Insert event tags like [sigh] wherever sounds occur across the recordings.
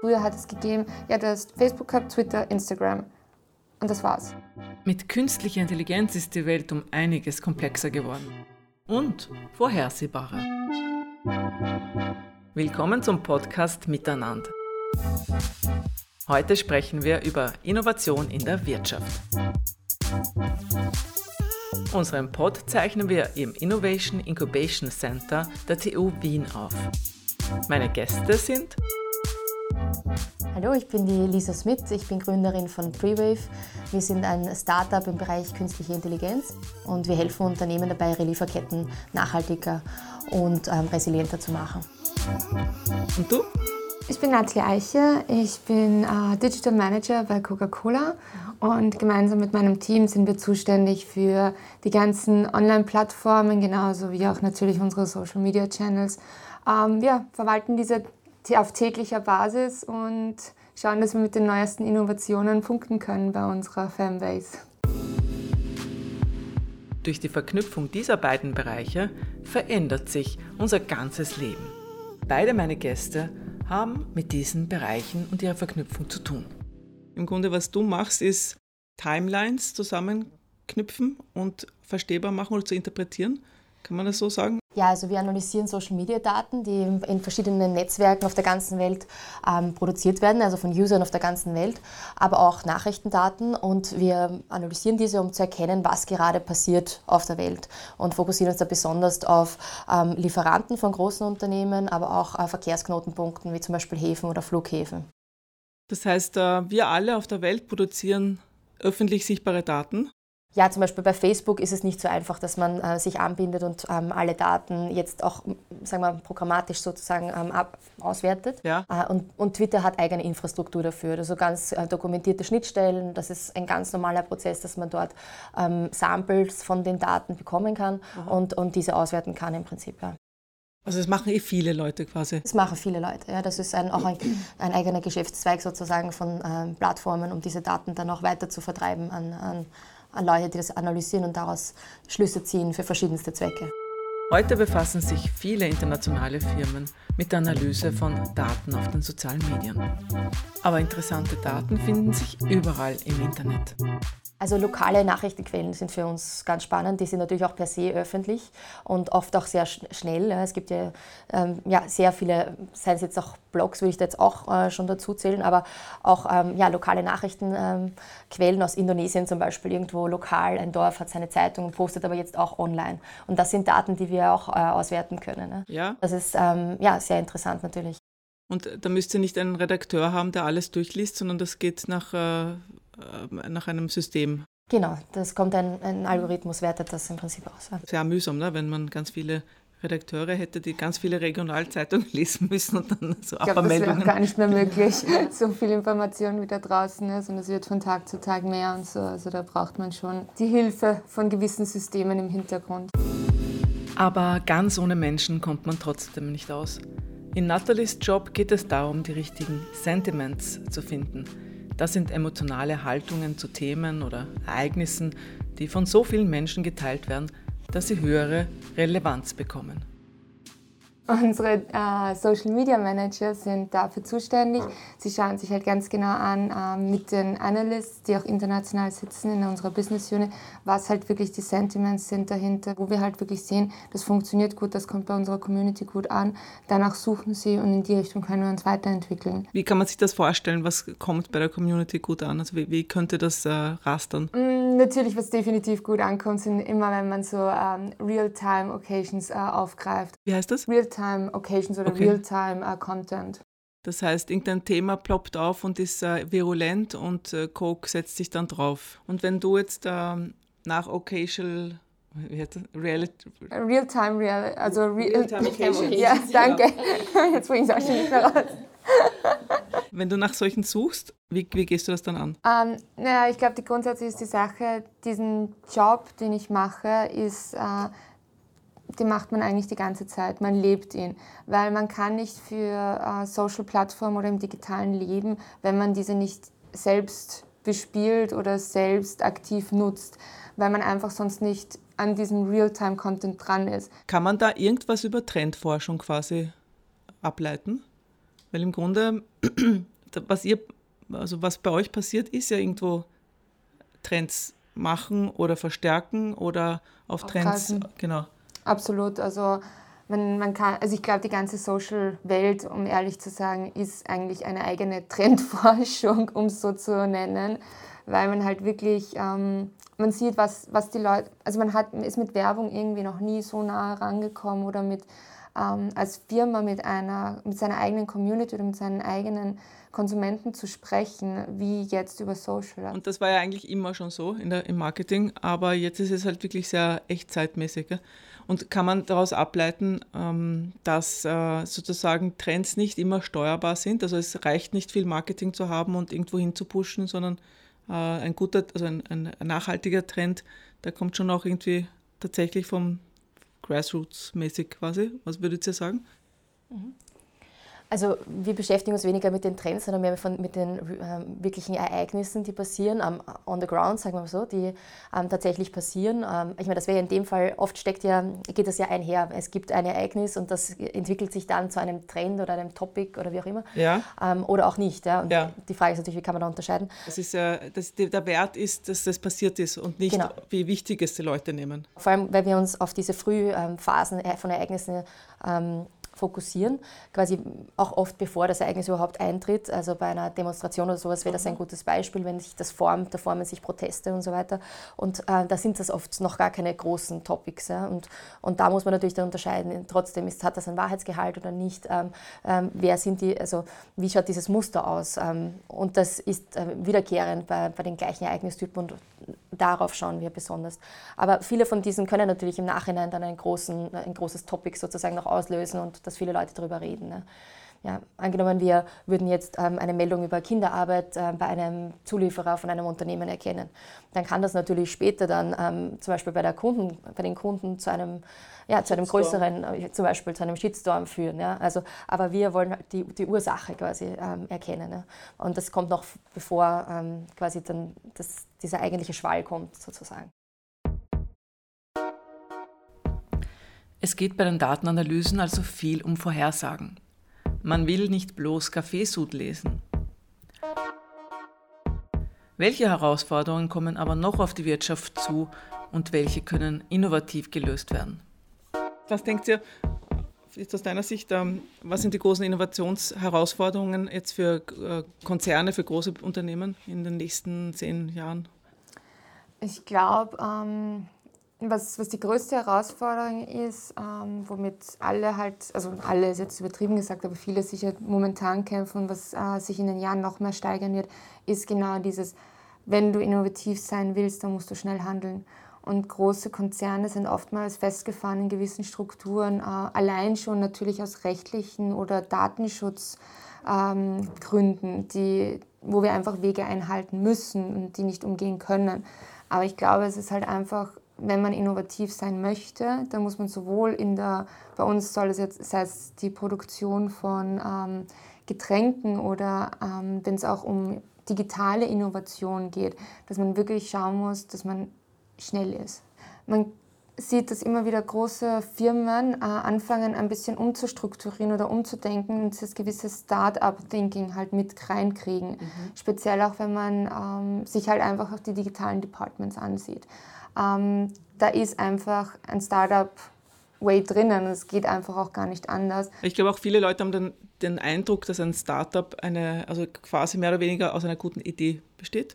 Früher hat es gegeben, ja, du hast Facebook gehabt, Twitter, Instagram. Und das war's. Mit künstlicher Intelligenz ist die Welt um einiges komplexer geworden. Und vorhersehbarer. Willkommen zum Podcast Miteinander. Heute sprechen wir über Innovation in der Wirtschaft. Unseren Pod zeichnen wir im Innovation Incubation Center der TU Wien auf. Meine Gäste sind Hallo, ich bin die Lisa Smith, ich bin Gründerin von Prewave. Wir sind ein Startup im Bereich künstliche Intelligenz und wir helfen Unternehmen dabei, ihre Lieferketten nachhaltiger und ähm, resilienter zu machen. und du? Ich bin Natalie Eiche, ich bin äh, Digital Manager bei Coca-Cola und gemeinsam mit meinem Team sind wir zuständig für die ganzen Online-Plattformen, genauso wie auch natürlich unsere Social-Media-Channels. Ähm, wir verwalten diese auf täglicher Basis und schauen, dass wir mit den neuesten Innovationen punkten können bei unserer Fanbase. Durch die Verknüpfung dieser beiden Bereiche verändert sich unser ganzes Leben. Beide meine Gäste haben mit diesen Bereichen und ihrer Verknüpfung zu tun. Im Grunde, was du machst, ist Timelines zusammenknüpfen und verstehbar machen oder zu interpretieren. Kann man das so sagen? Ja, also wir analysieren Social-Media-Daten, die in verschiedenen Netzwerken auf der ganzen Welt ähm, produziert werden, also von Usern auf der ganzen Welt, aber auch Nachrichtendaten und wir analysieren diese, um zu erkennen, was gerade passiert auf der Welt und fokussieren uns da besonders auf ähm, Lieferanten von großen Unternehmen, aber auch äh, Verkehrsknotenpunkten wie zum Beispiel Häfen oder Flughäfen. Das heißt, äh, wir alle auf der Welt produzieren öffentlich sichtbare Daten ja, zum Beispiel bei Facebook ist es nicht so einfach, dass man äh, sich anbindet und ähm, alle Daten jetzt auch, sagen wir, programmatisch sozusagen ähm, ab, auswertet. Ja. Äh, und, und, Twitter hat eigene Infrastruktur dafür, also ganz äh, dokumentierte Schnittstellen. Das ist ein ganz normaler Prozess, dass man dort ähm, Samples von den Daten bekommen kann und, und diese auswerten kann im Prinzip. Ja. Also das machen eh viele Leute quasi. Das machen viele Leute, ja. Das ist ein, auch ein, ein eigener Geschäftszweig sozusagen von ähm, Plattformen, um diese Daten dann auch weiter zu vertreiben an, an Leute, die das analysieren und daraus Schlüsse ziehen für verschiedenste Zwecke. Heute befassen sich viele internationale Firmen mit der Analyse von Daten auf den sozialen Medien. Aber interessante Daten finden sich überall im Internet. Also lokale Nachrichtenquellen sind für uns ganz spannend. Die sind natürlich auch per se öffentlich und oft auch sehr schnell. Es gibt ja, ähm, ja sehr viele, seien es jetzt auch Blogs, würde ich da jetzt auch äh, schon dazu zählen, aber auch ähm, ja, lokale Nachrichtenquellen ähm, aus Indonesien zum Beispiel. Irgendwo lokal, ein Dorf hat seine Zeitung und postet aber jetzt auch online. Und das sind Daten, die wir auch äh, auswerten können. Ne? Ja. Das ist ähm, ja, sehr interessant natürlich. Und da müsst ihr nicht einen Redakteur haben, der alles durchliest, sondern das geht nach äh, äh, nach einem System. Genau, das kommt ein, ein Algorithmus, wertet das im Prinzip aus. Sehr mühsam, ne? wenn man ganz viele Redakteure hätte, die ganz viele Regionalzeitungen [laughs] lesen müssen und dann so ich glaub, Abmeldungen. Das wäre gar nicht mehr [laughs] möglich, so viel Information wie da draußen ist und es wird von Tag zu Tag mehr und so. Also da braucht man schon die Hilfe von gewissen Systemen im Hintergrund. Aber ganz ohne Menschen kommt man trotzdem nicht aus. In Nathalies Job geht es darum, die richtigen Sentiments zu finden das sind emotionale Haltungen zu Themen oder Ereignissen, die von so vielen Menschen geteilt werden, dass sie höhere Relevanz bekommen. Unsere äh, Social Media Manager sind dafür zuständig. Sie schauen sich halt ganz genau an äh, mit den Analysts, die auch international sitzen in unserer Business Unit, was halt wirklich die Sentiments sind dahinter, wo wir halt wirklich sehen, das funktioniert gut, das kommt bei unserer Community gut an. Danach suchen sie und in die Richtung können wir uns weiterentwickeln. Wie kann man sich das vorstellen? Was kommt bei der Community gut an? Also wie, wie könnte das äh, rastern? Mm, natürlich, was definitiv gut ankommt, sind immer, wenn man so ähm, Real-Time-Occasions äh, aufgreift. Wie heißt das? Real Real-Time Occasions oder okay. Real-Time uh, Content. Das heißt, irgendein Thema ploppt auf und ist äh, virulent und äh, Coke setzt sich dann drauf. Und wenn du jetzt äh, nach Occasional Real-Time, real, also Real-Time [laughs] Occasions. Ja, danke. [laughs] Jetzt bringe ich es auch schon nicht mehr raus. [laughs] Wenn du nach solchen suchst, wie, wie gehst du das dann an? Ähm, naja, ich glaube, die grundsätzlich ist die Sache, diesen Job, den ich mache, ist äh, den macht man eigentlich die ganze Zeit. Man lebt ihn, weil man kann nicht für äh, Social Plattformen oder im digitalen Leben, wenn man diese nicht selbst bespielt oder selbst aktiv nutzt, weil man einfach sonst nicht an diesem Real-Time-Content dran ist. Kann man da irgendwas über Trendforschung quasi ableiten? Weil im Grunde, [clears throat] was ihr, also was bei euch passiert, ist ja irgendwo Trends machen oder verstärken oder auf Trends, genau. Absolut, also man, man kann, also ich glaube, die ganze Social-Welt, um ehrlich zu sagen, ist eigentlich eine eigene [laughs] Trendforschung, um es so zu nennen, weil man halt wirklich, ähm, man sieht, was, was die Leute, also man hat, ist mit Werbung irgendwie noch nie so nah rangekommen oder mit, ähm, als Firma mit einer, mit seiner eigenen Community oder mit seinen eigenen Konsumenten zu sprechen, wie jetzt über Social. Und das war ja eigentlich immer schon so in der, im Marketing, aber jetzt ist es halt wirklich sehr echtzeitmäßig. Gell? Und kann man daraus ableiten, ähm, dass äh, sozusagen Trends nicht immer steuerbar sind? Also es reicht nicht viel Marketing zu haben und irgendwo hin zu pushen, sondern äh, ein guter, also ein, ein nachhaltiger Trend, der kommt schon auch irgendwie tatsächlich vom Grassroots-mäßig quasi. Was würdet ihr sagen? Mhm. Also wir beschäftigen uns weniger mit den Trends, sondern mehr von, mit den ähm, wirklichen Ereignissen, die passieren, ähm, on the ground, sagen wir mal so, die ähm, tatsächlich passieren. Ähm, ich meine, das wäre ja in dem Fall, oft steckt ja, geht das ja einher. Es gibt ein Ereignis und das entwickelt sich dann zu einem Trend oder einem Topic oder wie auch immer. Ja. Ähm, oder auch nicht. Ja? Und ja. die Frage ist natürlich, wie kann man da unterscheiden? Das ist ja, das, der Wert ist, dass das passiert ist und nicht, genau. wie wichtig es die Leute nehmen. Vor allem, weil wir uns auf diese Frühphasen äh, von Ereignissen ähm, fokussieren, quasi auch oft bevor das Ereignis überhaupt eintritt. Also bei einer Demonstration oder sowas wäre das ein mhm. gutes Beispiel, wenn sich das formt, da formen sich Proteste und so weiter. Und äh, da sind das oft noch gar keine großen Topics. Ja? Und, und da muss man natürlich dann unterscheiden, trotzdem ist, hat das einen Wahrheitsgehalt oder nicht, ähm, ähm, wer sind die, also wie schaut dieses Muster aus. Ähm, und das ist äh, wiederkehrend bei, bei den gleichen Ereignistypen und darauf schauen wir besonders. Aber viele von diesen können natürlich im Nachhinein dann großen, ein großes Topic sozusagen noch auslösen und dass viele Leute darüber reden. Ne? Ja, angenommen, wir würden jetzt ähm, eine Meldung über Kinderarbeit äh, bei einem Zulieferer von einem Unternehmen erkennen, dann kann das natürlich später dann ähm, zum Beispiel bei, der Kunden, bei den Kunden zu einem, ja, zu einem größeren, äh, zum Beispiel zu einem Shitstorm führen. Ja? Also, aber wir wollen halt die, die Ursache quasi ähm, erkennen. Ja? Und das kommt noch bevor ähm, quasi dann das, dieser eigentliche Schwall kommt sozusagen. Es geht bei den Datenanalysen also viel um Vorhersagen. Man will nicht bloß Kaffeesud lesen. Welche Herausforderungen kommen aber noch auf die Wirtschaft zu und welche können innovativ gelöst werden? Was denkt ihr, jetzt aus deiner Sicht, ähm, was sind die großen Innovationsherausforderungen jetzt für äh, Konzerne, für große Unternehmen in den nächsten zehn Jahren? Ich glaube, ähm, was, was die größte Herausforderung ist, ähm, womit alle halt, also alle ist jetzt übertrieben gesagt, aber viele sicher momentan kämpfen was äh, sich in den Jahren noch mehr steigern wird, ist genau dieses, wenn du innovativ sein willst, dann musst du schnell handeln. Und große Konzerne sind oftmals festgefahren in gewissen Strukturen, äh, allein schon natürlich aus rechtlichen oder Datenschutzgründen, ähm, wo wir einfach Wege einhalten müssen und die nicht umgehen können. Aber ich glaube, es ist halt einfach wenn man innovativ sein möchte, dann muss man sowohl in der, bei uns soll es jetzt, sei es die Produktion von ähm, Getränken oder ähm, wenn es auch um digitale Innovation geht, dass man wirklich schauen muss, dass man schnell ist. Man sieht, dass immer wieder große Firmen äh, anfangen, ein bisschen umzustrukturieren oder umzudenken und das gewisse Start-up-Thinking halt mit reinkriegen. Mhm. Speziell auch, wenn man ähm, sich halt einfach auch die digitalen Departments ansieht. Ähm, da ist einfach ein Startup Way drinnen. Es geht einfach auch gar nicht anders. Ich glaube auch viele Leute haben den, den Eindruck, dass ein Startup eine, also quasi mehr oder weniger aus einer guten Idee besteht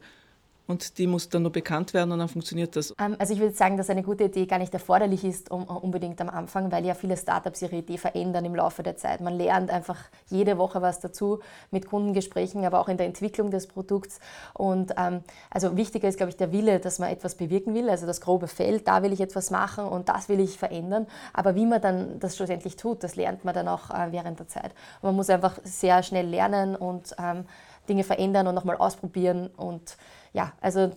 und die muss dann nur bekannt werden und dann funktioniert das. Ähm, also ich würde sagen, dass eine gute Idee gar nicht erforderlich ist um, unbedingt am Anfang, weil ja viele Startups ihre Idee verändern im Laufe der Zeit. Man lernt einfach jede Woche was dazu mit Kundengesprächen, aber auch in der Entwicklung des Produkts. Und ähm, also wichtiger ist, glaube ich, der Wille, dass man etwas bewirken will, also das grobe Feld, da will ich etwas machen und das will ich verändern. Aber wie man dann das schlussendlich tut, das lernt man dann auch äh, während der Zeit. Und man muss einfach sehr schnell lernen und ähm, Dinge verändern und nochmal ausprobieren und ja, also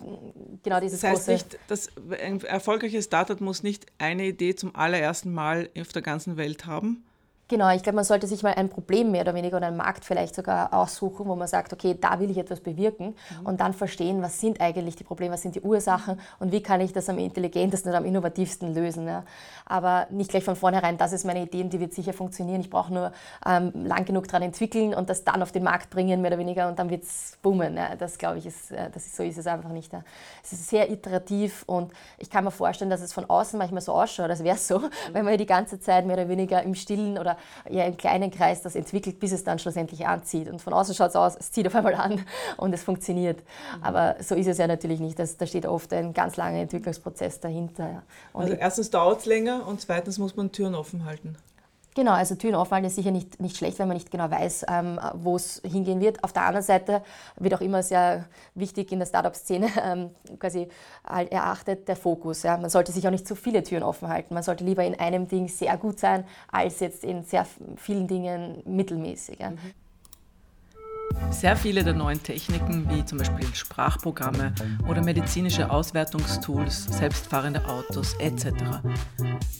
genau dieses das heißt große nicht, dass ein erfolgreiches Startup muss nicht eine Idee zum allerersten Mal auf der ganzen Welt haben, Genau, ich glaube, man sollte sich mal ein Problem mehr oder weniger oder einen Markt vielleicht sogar aussuchen, wo man sagt, okay, da will ich etwas bewirken mhm. und dann verstehen, was sind eigentlich die Probleme, was sind die Ursachen und wie kann ich das am intelligentesten oder am innovativsten lösen. Ja. Aber nicht gleich von vornherein, das ist meine Idee und die wird sicher funktionieren. Ich brauche nur ähm, lang genug daran entwickeln und das dann auf den Markt bringen, mehr oder weniger, und dann wird es boomen. Ja. Das glaube ich, ist, äh, das ist, so ist es einfach nicht. Ja. Es ist sehr iterativ und ich kann mir vorstellen, dass es von außen manchmal so ausschaut, als wäre es so, mhm. [laughs] wenn man die ganze Zeit mehr oder weniger im Stillen oder ja, im kleinen Kreis das entwickelt, bis es dann schlussendlich anzieht. Und von außen schaut es aus, es zieht auf einmal an [laughs] und es funktioniert. Mhm. Aber so ist es ja natürlich nicht. Das, da steht oft ein ganz langer Entwicklungsprozess dahinter. Ja. also erstens dauert es länger und zweitens muss man Türen offen halten. Genau, also Türen aufhalten ist sicher nicht, nicht schlecht, wenn man nicht genau weiß, ähm, wo es hingehen wird. Auf der anderen Seite wird auch immer sehr wichtig in der Startup-Szene ähm, quasi erachtet der Fokus. Ja. Man sollte sich auch nicht zu viele Türen offen halten. Man sollte lieber in einem Ding sehr gut sein, als jetzt in sehr vielen Dingen mittelmäßig. Ja. Mhm. Sehr viele der neuen Techniken, wie zum Beispiel Sprachprogramme oder medizinische Auswertungstools, selbstfahrende Autos etc.,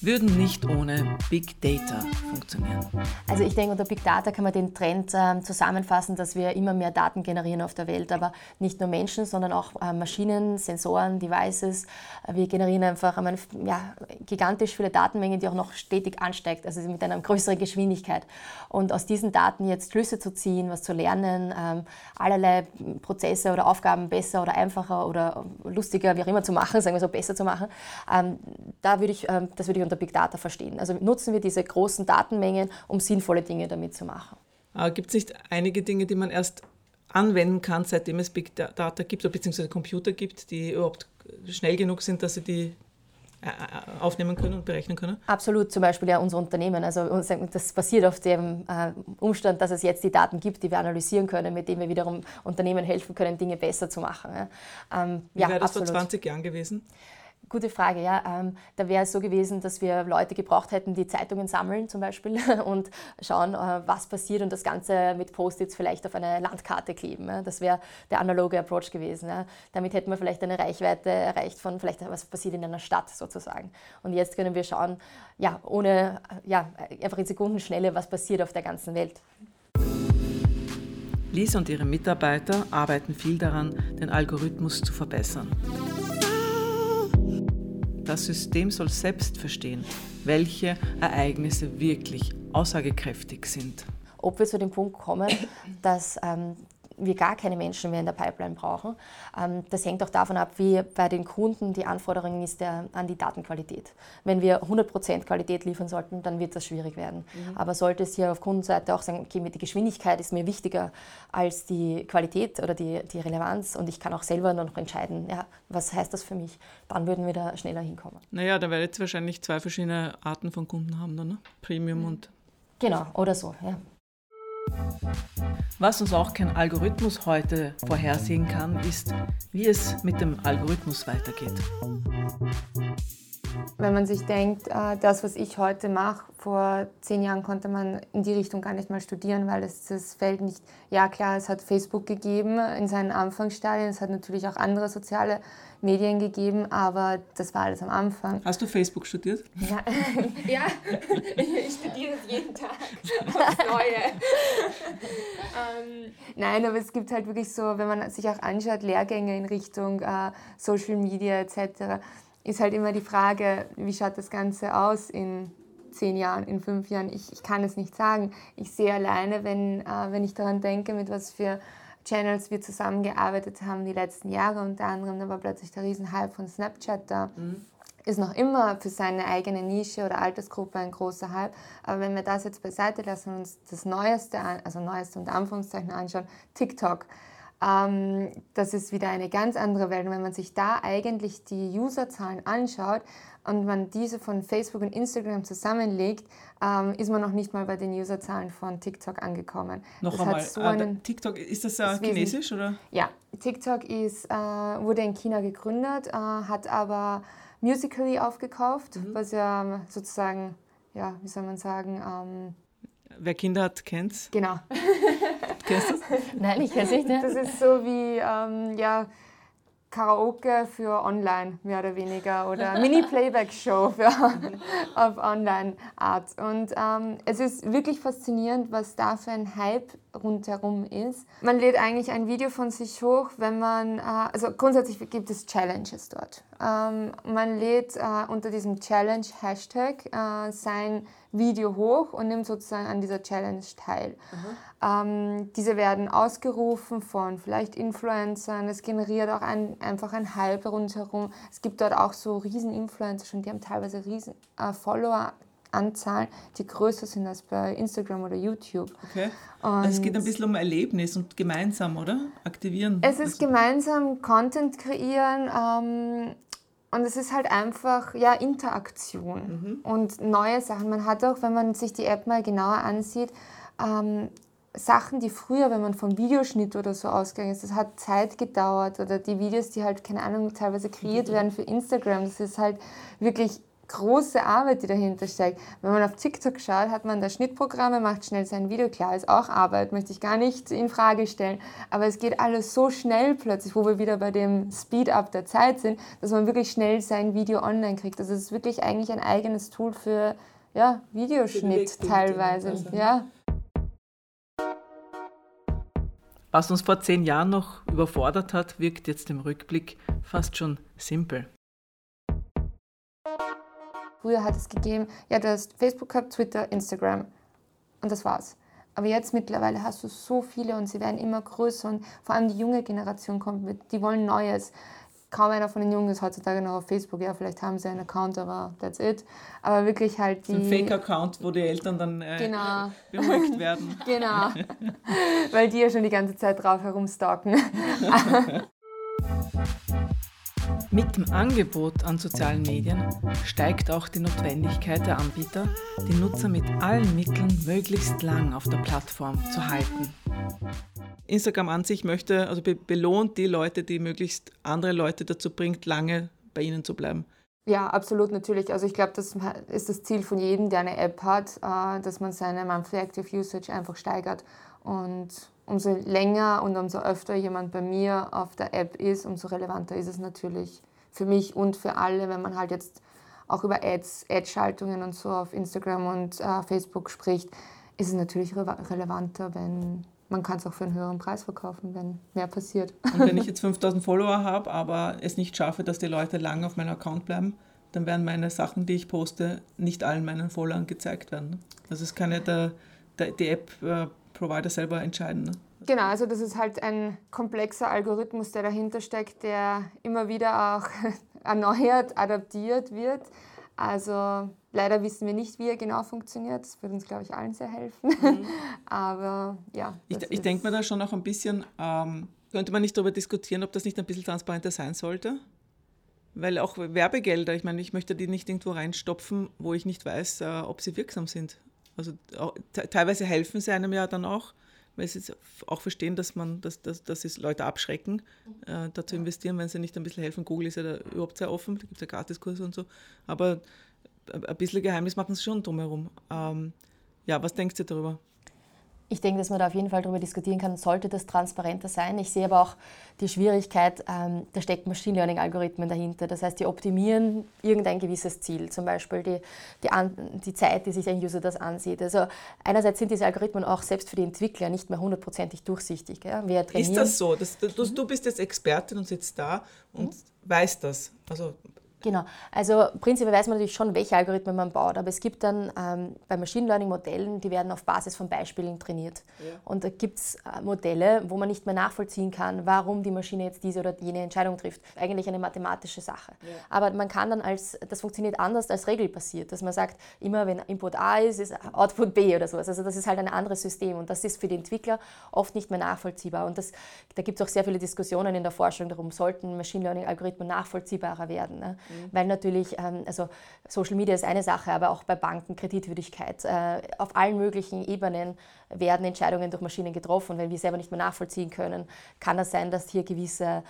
würden nicht ohne Big Data funktionieren. Also ich denke, unter Big Data kann man den Trend äh, zusammenfassen, dass wir immer mehr Daten generieren auf der Welt, aber nicht nur Menschen, sondern auch äh, Maschinen, Sensoren, Devices. Wir generieren einfach eine, ja, gigantisch viele Datenmengen, die auch noch stetig ansteigt, also mit einer größeren Geschwindigkeit. Und aus diesen Daten jetzt Schlüsse zu ziehen, was zu lernen, ähm, allerlei Prozesse oder Aufgaben besser oder einfacher oder lustiger, wie auch immer zu machen, sagen wir so, besser zu machen. Ähm, da würde ich, ähm, das würde ich unter Big Data verstehen. Also nutzen wir diese großen Datenmengen, um sinnvolle Dinge damit zu machen. Gibt es nicht einige Dinge, die man erst anwenden kann, seitdem es Big Data gibt, oder beziehungsweise Computer gibt, die überhaupt schnell genug sind, dass sie die äh, äh, aufnehmen können und berechnen können? Absolut, zum Beispiel ja unser Unternehmen. Also das basiert auf dem äh, Umstand, dass es jetzt die Daten gibt, die wir analysieren können, mit denen wir wiederum Unternehmen helfen können, Dinge besser zu machen. Ähm, Wie ja, wäre das absolut. vor 20 Jahren gewesen? Gute Frage, ja. Ähm, da wäre es so gewesen, dass wir Leute gebraucht hätten, die Zeitungen sammeln zum Beispiel [laughs] und schauen, äh, was passiert und das Ganze mit Post-its vielleicht auf eine Landkarte kleben. Ja. Das wäre der analoge Approach gewesen. Ja. Damit hätten wir vielleicht eine Reichweite erreicht von vielleicht, was passiert in einer Stadt sozusagen. Und jetzt können wir schauen, ja, ohne, ja, einfach in Sekundenschnelle, was passiert auf der ganzen Welt. Lisa und ihre Mitarbeiter arbeiten viel daran, den Algorithmus zu verbessern. Das System soll selbst verstehen, welche Ereignisse wirklich aussagekräftig sind. Ob wir zu dem Punkt kommen, dass ähm, wir gar keine Menschen mehr in der Pipeline brauchen. Ähm, das hängt auch davon ab, wie bei den Kunden die Anforderung ist der, an die Datenqualität. Wenn wir 100% Qualität liefern sollten, dann wird das schwierig werden. Mhm. Aber sollte es hier auf Kundenseite auch sagen, okay, die Geschwindigkeit ist mir wichtiger als die Qualität oder die, die Relevanz und ich kann auch selber noch entscheiden, ja, was heißt das für mich, dann würden wir da schneller hinkommen. Naja, da werdet ihr wahrscheinlich zwei verschiedene Arten von Kunden haben, dann, ne? Premium mhm. und... Genau, oder so, ja. Was uns auch kein Algorithmus heute vorhersehen kann, ist, wie es mit dem Algorithmus weitergeht. Wenn man sich denkt, äh, das, was ich heute mache, vor zehn Jahren konnte man in die Richtung gar nicht mal studieren, weil es das Feld nicht, ja klar, es hat Facebook gegeben in seinen Anfangsstadien, es hat natürlich auch andere soziale Medien gegeben, aber das war alles am Anfang. Hast du Facebook studiert? Ja, [laughs] ja ich studiere es jeden Tag aufs Neue. [laughs] ähm, nein, aber es gibt halt wirklich so, wenn man sich auch anschaut, Lehrgänge in Richtung äh, Social Media etc., ist halt immer die Frage, wie schaut das Ganze aus in zehn Jahren, in fünf Jahren? Ich, ich kann es nicht sagen. Ich sehe alleine, wenn, äh, wenn ich daran denke, mit was für Channels wir zusammengearbeitet haben die letzten Jahre. Unter anderem, da war plötzlich der Riesenhype von Snapchat da. Mhm. Ist noch immer für seine eigene Nische oder Altersgruppe ein großer Hype. Aber wenn wir das jetzt beiseite lassen und uns das Neueste, also Neueste unter Anführungszeichen anschauen, TikTok, ähm, das ist wieder eine ganz andere Welt. Und wenn man sich da eigentlich die Userzahlen anschaut, und man diese von Facebook und Instagram zusammenlegt, ähm, ist man noch nicht mal bei den Userzahlen von TikTok angekommen. Noch das einmal, so einen, TikTok, ist das äh, chinesisch oder? Ja, TikTok ist, äh, wurde in China gegründet, äh, hat aber Musically aufgekauft, mhm. was ja sozusagen, ja, wie soll man sagen, ähm, Wer Kinder hat, kennt's. Genau. [laughs] Kennst du das? Nein, ich kenne es nicht. Ne? Das ist so wie, ähm, ja, Karaoke für online, mehr oder weniger, oder [laughs] Mini-Playback-Show für [laughs] auf Online-Art. Und ähm, es ist wirklich faszinierend, was da für ein Hype rundherum ist. Man lädt eigentlich ein Video von sich hoch, wenn man, äh, also grundsätzlich gibt es Challenges dort. Ähm, man lädt äh, unter diesem Challenge-Hashtag äh, sein Video hoch und nimmt sozusagen an dieser Challenge teil. Ähm, diese werden ausgerufen von vielleicht Influencern, es generiert auch ein, einfach ein Hype rundherum. Es gibt dort auch so riesen Influencer schon, die haben teilweise riesen äh, Follower Anzahlen, die größer sind als bei Instagram oder YouTube. Okay. Also es geht ein bisschen um Erlebnis und gemeinsam, oder? Aktivieren. Es ist also gemeinsam Content kreieren ähm, und es ist halt einfach ja, Interaktion mhm. und neue Sachen. Man hat auch, wenn man sich die App mal genauer ansieht, ähm, Sachen, die früher, wenn man vom Videoschnitt oder so ausgegangen ist, das hat Zeit gedauert oder die Videos, die halt, keine Ahnung, teilweise kreiert mhm. werden für Instagram, das ist halt wirklich große Arbeit, die dahinter steckt. Wenn man auf TikTok schaut, hat man da Schnittprogramme, macht schnell sein Video. Klar, ist auch Arbeit, möchte ich gar nicht in Frage stellen. Aber es geht alles so schnell plötzlich, wo wir wieder bei dem Speed-up der Zeit sind, dass man wirklich schnell sein Video online kriegt. Also es ist wirklich eigentlich ein eigenes Tool für ja, Videoschnitt teilweise. Also. Ja. Was uns vor zehn Jahren noch überfordert hat, wirkt jetzt im Rückblick fast schon simpel. Früher hat es gegeben, ja, du hast Facebook gehabt, Twitter, Instagram und das war's. Aber jetzt mittlerweile hast du so viele und sie werden immer größer und vor allem die junge Generation kommt mit, die wollen Neues. Kaum einer von den Jungen ist heutzutage noch auf Facebook. Ja, vielleicht haben sie einen Account, aber that's it. Aber wirklich halt die. ein Fake-Account, wo die Eltern dann äh, genau. [laughs] beruhigt werden. [laughs] genau. [laughs] Weil die ja schon die ganze Zeit drauf herumstalken. Mit dem Angebot an sozialen Medien steigt auch die Notwendigkeit der Anbieter, die Nutzer mit allen Mitteln möglichst lang auf der Plattform zu halten. Instagram an sich möchte, also belohnt die Leute, die möglichst andere Leute dazu bringt, lange bei ihnen zu bleiben. Ja, absolut natürlich. Also ich glaube, das ist das Ziel von jedem, der eine App hat, äh, dass man seine Monthly Active Usage einfach steigert. Und umso länger und umso öfter jemand bei mir auf der App ist, umso relevanter ist es natürlich für mich und für alle, wenn man halt jetzt auch über Ads, Ad-Schaltungen und so auf Instagram und äh, Facebook spricht, ist es natürlich re relevanter, wenn man kann es auch für einen höheren Preis verkaufen, wenn mehr passiert. Und wenn ich [laughs] jetzt 5000 Follower habe, aber es nicht schaffe, dass die Leute lange auf meinem Account bleiben, dann werden meine Sachen, die ich poste, nicht allen meinen Followern gezeigt werden. Also es kann ja der, der die App äh, Provider selber entscheiden. Ne? Genau, also das ist halt ein komplexer Algorithmus, der dahinter steckt, der immer wieder auch [laughs] erneuert, adaptiert wird. Also leider wissen wir nicht, wie er genau funktioniert. Das würde uns, glaube ich, allen sehr helfen. Mhm. [laughs] Aber ja. Ich, ich denke mir da schon auch ein bisschen, ähm, könnte man nicht darüber diskutieren, ob das nicht ein bisschen transparenter sein sollte? Weil auch Werbegelder, ich meine, ich möchte die nicht irgendwo reinstopfen, wo ich nicht weiß, äh, ob sie wirksam sind. Also teilweise helfen sie einem ja dann auch, weil sie auch verstehen, dass man, dass, dass, dass es Leute abschrecken, äh, da zu investieren, wenn sie nicht ein bisschen helfen. Google ist ja da überhaupt sehr offen, da gibt es ja Gratiskurse und so. Aber ein bisschen Geheimnis machen sie schon drumherum. Ähm, ja, was denkst du darüber? Ich denke, dass man da auf jeden Fall darüber diskutieren kann, sollte das transparenter sein. Ich sehe aber auch die Schwierigkeit, ähm, da steckt Machine Learning-Algorithmen dahinter. Das heißt, die optimieren irgendein gewisses Ziel, zum Beispiel die, die, an, die Zeit, die sich ein User das ansieht. Also einerseits sind diese Algorithmen auch selbst für die Entwickler nicht mehr hundertprozentig durchsichtig. Ja? Ist das so? Das, du, du, bist jetzt Expertin und sitzt da und mhm. weißt das. Also Genau. Also prinzipiell weiß man natürlich schon, welche Algorithmen man baut, aber es gibt dann ähm, bei Machine Learning Modellen, die werden auf Basis von Beispielen trainiert. Ja. Und da gibt es äh, Modelle, wo man nicht mehr nachvollziehen kann, warum die Maschine jetzt diese oder jene Entscheidung trifft. Eigentlich eine mathematische Sache. Ja. Aber man kann dann als, das funktioniert anders als regelbasiert, dass man sagt, immer wenn Input A ist, ist Output B oder sowas. Also das ist halt ein anderes System und das ist für die Entwickler oft nicht mehr nachvollziehbar. Und das, da gibt es auch sehr viele Diskussionen in der Forschung darum, sollten Machine Learning Algorithmen nachvollziehbarer werden. Ne? Ja. Weil natürlich, ähm, also Social Media ist eine Sache, aber auch bei Banken, Kreditwürdigkeit, äh, auf allen möglichen Ebenen werden Entscheidungen durch Maschinen getroffen. Wenn wir selber nicht mehr nachvollziehen können, kann das sein, dass hier gewisse,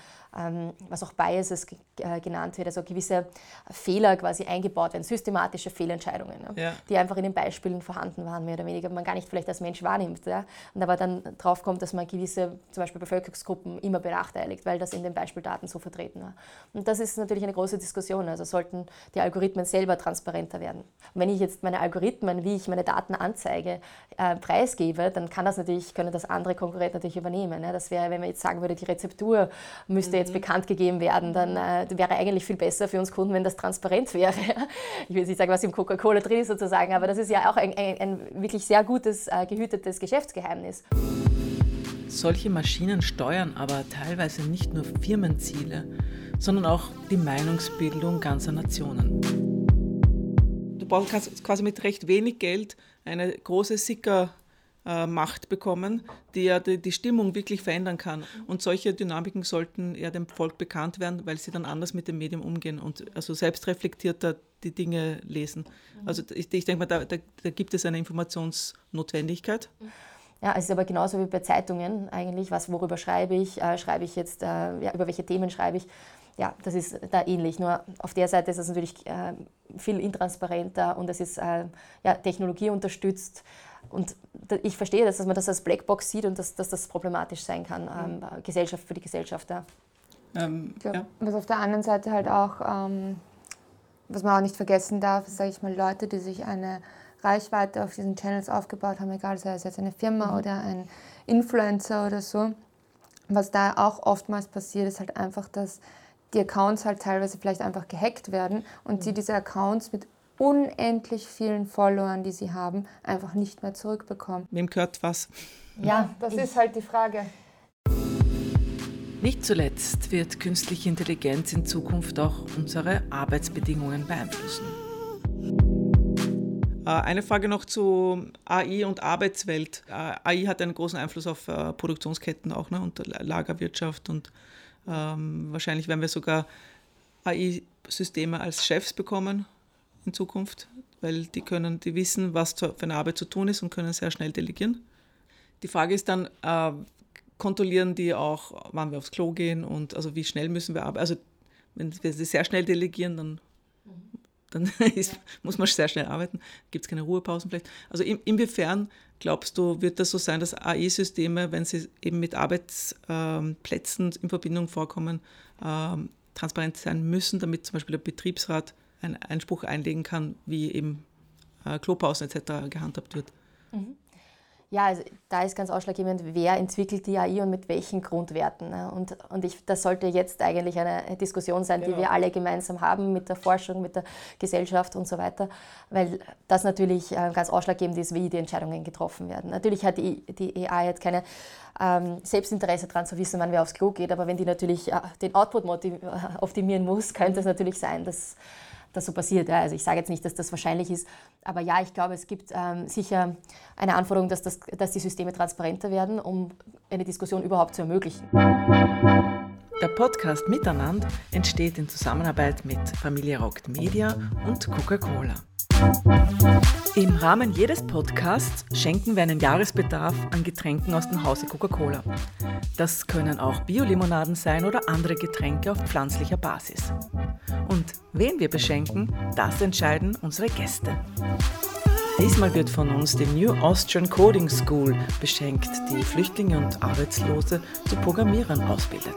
was auch Biases äh, genannt wird, also gewisse Fehler quasi eingebaut werden, systematische Fehlentscheidungen, ja, die einfach in den Beispielen vorhanden waren, mehr oder weniger, man gar nicht vielleicht als Mensch wahrnimmt. Ja, und aber dann drauf kommt, dass man gewisse, zum Beispiel Bevölkerungsgruppen, immer benachteiligt, weil das in den Beispieldaten so vertreten war. Und das ist natürlich eine große Diskussion. Also sollten die Algorithmen selber transparenter werden. Und wenn ich jetzt meine Algorithmen, wie ich meine Daten anzeige, äh, preisgebe, dann kann das natürlich, können das andere Konkurrenten natürlich übernehmen. Ne? Das wäre, wenn man jetzt sagen würde, die Rezeptur müsste mhm. Jetzt bekannt gegeben werden, dann äh, wäre eigentlich viel besser für uns Kunden, wenn das transparent [laughs] wäre. ich will nicht sagen, was im Coca-Cola drin ist sozusagen, aber das ist ja auch ein, ein, ein wirklich sehr gutes, äh, gehütetes Geschäftsgeheimnis. Solche Maschinen steuern aber teilweise nicht nur Firmenziele, sondern auch die Meinungsbildung ganzer Nationen. Du kannst quasi mit recht wenig Geld eine große Sickermacht bekommen, die ja die, Stimmung wirklich verändern kann. Und solche Dynamiken sollten ja dem Volk bekannt werden, weil sie dann anders mit dem Medium umgehen und also selbstreflektierter die Dinge lesen. Also ich, ich denke mal, da, da, da, gibt es eine Informationsnotwendigkeit. Ja, es ist aber genauso wie bei Zeitungen eigentlich, was, worüber schreibe ich, äh, schreibe ich jetzt, äh, ja, über welche Themen schreibe ich ja, das ist da ähnlich. Nur auf der Seite ist es natürlich äh, viel intransparenter und es ist äh, ja, Technologie unterstützt. Und ich verstehe das, dass man das als Blackbox sieht und dass, dass das problematisch sein kann, ähm. Gesellschaft für die Gesellschaft. Ja. Ähm, glaub, ja. Was auf der anderen Seite halt auch, ähm, was man auch nicht vergessen darf, sage ich mal, Leute, die sich eine Reichweite auf diesen Channels aufgebaut haben, egal sei es jetzt eine Firma mhm. oder ein Influencer oder so. Was da auch oftmals passiert, ist halt einfach, dass die Accounts halt teilweise vielleicht einfach gehackt werden und sie mhm. diese Accounts mit unendlich vielen Followern, die sie haben, einfach nicht mehr zurückbekommen. Wem gehört was? Ja, das ist halt die Frage. Nicht zuletzt wird künstliche Intelligenz in Zukunft auch unsere Arbeitsbedingungen beeinflussen. Äh, eine Frage noch zu AI und Arbeitswelt. Äh, AI hat einen großen Einfluss auf äh, Produktionsketten auch ne, und Lagerwirtschaft und ähm, wahrscheinlich werden wir sogar AI-Systeme als Chefs bekommen in Zukunft, weil die können, die wissen, was für eine Arbeit zu tun ist und können sehr schnell delegieren. Die Frage ist dann, äh, kontrollieren die auch, wann wir aufs Klo gehen und also wie schnell müssen wir arbeiten. Also wenn wir sie sehr schnell delegieren, dann dann [laughs] ist, muss man sehr schnell arbeiten, gibt es keine Ruhepausen vielleicht. Also in, inwiefern glaubst du, wird das so sein, dass AI-Systeme, wenn sie eben mit Arbeitsplätzen in Verbindung vorkommen, ähm, transparent sein müssen, damit zum Beispiel der Betriebsrat einen Einspruch einlegen kann, wie eben äh, Klopausen etc. gehandhabt wird? Mhm. Ja, also da ist ganz ausschlaggebend, wer entwickelt die AI und mit welchen Grundwerten. Ne? Und, und ich, das sollte jetzt eigentlich eine Diskussion sein, die genau. wir alle gemeinsam haben mit der Forschung, mit der Gesellschaft und so weiter, weil das natürlich äh, ganz ausschlaggebend ist, wie die Entscheidungen getroffen werden. Natürlich hat die, die AI jetzt keine ähm, Selbstinteresse daran zu wissen, wann wer aufs Klo geht, aber wenn die natürlich äh, den Output optimieren muss, [laughs] könnte es natürlich sein, dass das so passiert. Ja. Also ich sage jetzt nicht, dass das wahrscheinlich ist, aber ja, ich glaube, es gibt ähm, sicher eine Anforderung, dass, das, dass die Systeme transparenter werden, um eine Diskussion überhaupt zu ermöglichen. Der Podcast Miteinander entsteht in Zusammenarbeit mit Familie Rockt Media und Coca-Cola. Im Rahmen jedes Podcasts schenken wir einen Jahresbedarf an Getränken aus dem Hause Coca-Cola. Das können auch Biolimonaden sein oder andere Getränke auf pflanzlicher Basis. Und wen wir beschenken, das entscheiden unsere Gäste. Diesmal wird von uns die New Austrian Coding School beschenkt, die Flüchtlinge und Arbeitslose zu Programmierern ausbildet.